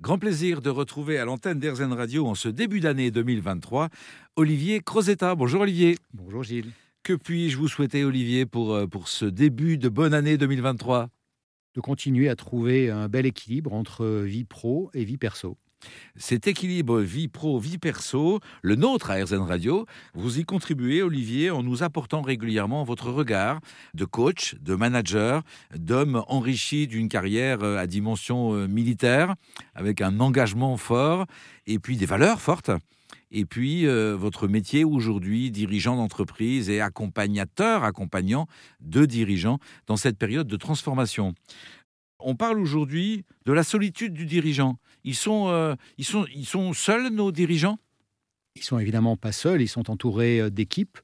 Grand plaisir de retrouver à l'antenne d'Airzen Radio en ce début d'année 2023 Olivier Crozetta. Bonjour Olivier. Bonjour Gilles. Que puis-je vous souhaiter Olivier pour, euh, pour ce début de bonne année 2023 De continuer à trouver un bel équilibre entre vie pro et vie perso. Cet équilibre vie pro, vie perso, le nôtre à RZN Radio, vous y contribuez, Olivier, en nous apportant régulièrement votre regard de coach, de manager, d'homme enrichi d'une carrière euh, à dimension euh, militaire, avec un engagement fort et puis des valeurs fortes. Et puis, euh, votre métier aujourd'hui, dirigeant d'entreprise et accompagnateur, accompagnant de dirigeants dans cette période de transformation. On parle aujourd'hui de la solitude du dirigeant. Ils sont, euh, ils sont, ils sont seuls, nos dirigeants? Ils sont évidemment pas seuls, ils sont entourés euh, d'équipes,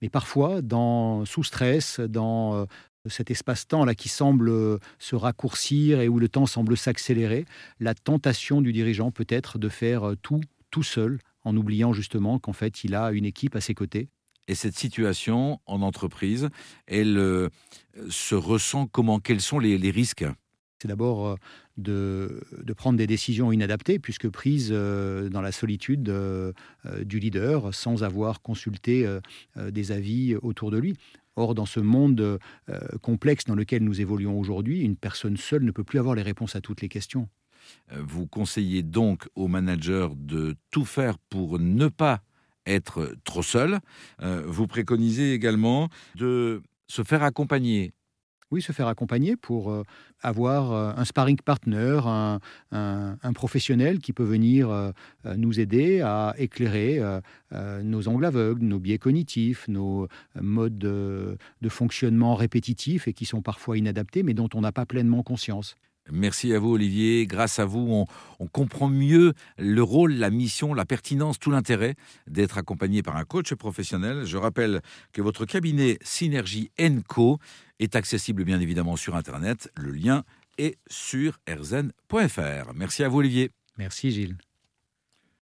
mais parfois, dans, sous stress, dans euh, cet espace-temps là qui semble se raccourcir et où le temps semble s'accélérer, la tentation du dirigeant peut être de faire tout tout seul, en oubliant justement qu'en fait il a une équipe à ses côtés. Et cette situation en entreprise, elle se ressent comment? Quels sont les risques? C'est d'abord euh, de, prendre des décisions inadaptées, puisque prises euh, dans la solitude euh, du leader, sans avoir consulté des avis autour de lui. Or, dans ce monde complexe dans lequel nous évoluons aujourd'hui, une personne seule ne peut plus avoir les réponses à toutes les questions. Vous conseillez donc aux managers de tout faire pour ne pas être trop seul. Vous préconisez également de se faire accompagner oui, se faire accompagner pour euh, avoir euh, un sparring partner, un, professionnel qui peut venir euh, nous aider à éclairer nos angles aveugles, nos biais cognitifs, nos modes de, fonctionnement répétitifs et qui sont parfois inadaptés, mais dont on n'a pas pleinement conscience. Merci à vous, Olivier. Grâce à vous, on, comprend mieux le rôle, la mission, la pertinence, tout l'intérêt d'être accompagné par un coach professionnel. Je rappelle que votre cabinet Synergie Co est accessible bien évidemment sur Internet. Le lien est sur erzen.fr. Merci à vous, Olivier. Merci, Gilles.